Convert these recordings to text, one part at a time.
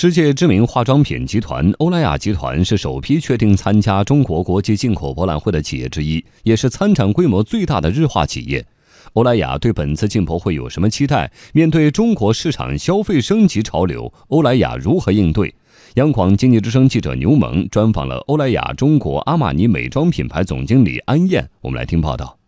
世界知名化妆品集团欧莱雅集团是首批确定参加中国国际进口博览会的企业之一，也是参展规模最大的日化企业。欧莱雅对本次进博会有什么期待？面对中国市场消费升级潮流，欧莱雅如何应对？央广经济之声记者牛萌专访了欧莱雅中国阿玛尼美妆品牌总经理安燕，我们来听报道。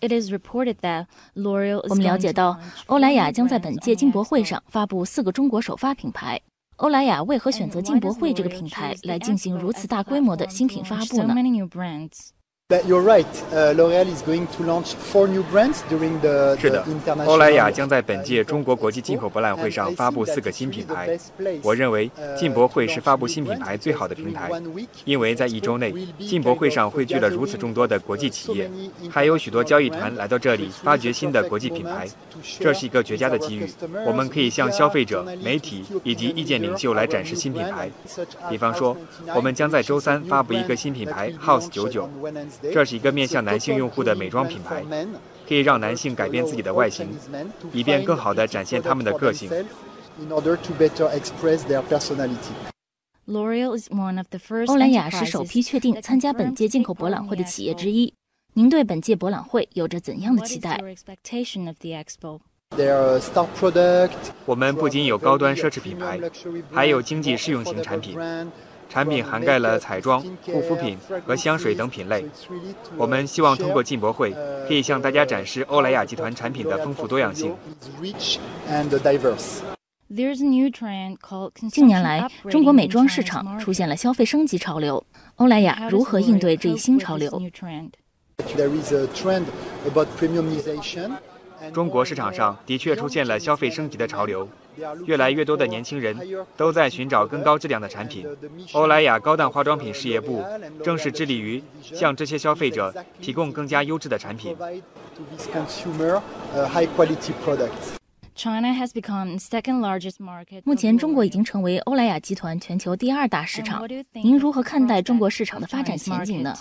我们了解到，欧莱雅将在本届进博会上发布四个中国首发品牌。欧莱雅为何选择进博会这个平台来进行如此大规模的新品发布呢？是的，欧莱雅将在本届中国国际进口博览会上发布四个新品牌。我认为进博会是发布新品牌最好的平台，因为在一周内，进博会上汇聚了如此众多的国际企业，还有许多交易团来到这里发掘新的国际品牌，这是一个绝佳的机遇。我们可以向消费者、媒体以及意见领袖来展示新品牌。比方说，我们将在周三发布一个新品牌 House 九九。这是一个面向男性用户的美妆品牌，可以让男性改变自己的外形，以便更好地展现他们的个性。欧莱雅是首批确定参加本届进口博览会的企业之一。您对本届博览会有着怎样的期待？我们不仅有高端奢侈品牌，还有经济适用型产品。产品涵盖了彩妆、护肤品和香水等品类。我们希望通过进博会，可以向大家展示欧莱雅集团产品的丰富多样性。近年来，中国美妆市场出现了消费升级潮流，欧莱雅如何应对这一新潮流？中国市场上的确出现了消费升级的潮流。越来越多的年轻人都在寻找更高质量的产品。欧莱雅高档化妆品事业部正是致力于向这些消费者提供更加优质的产品。目前，中国已经成为欧莱雅集团全球第二大市场。您如何看待中国市场的发展前景呢？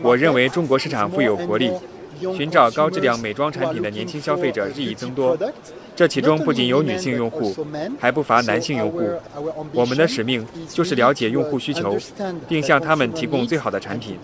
我认为中国市场富有活力。寻找高质量美妆产品的年轻消费者日益增多，这其中不仅有女性用户，还不乏男性用户。我们的使命就是了解用户需求，并向他们提供最好的产品。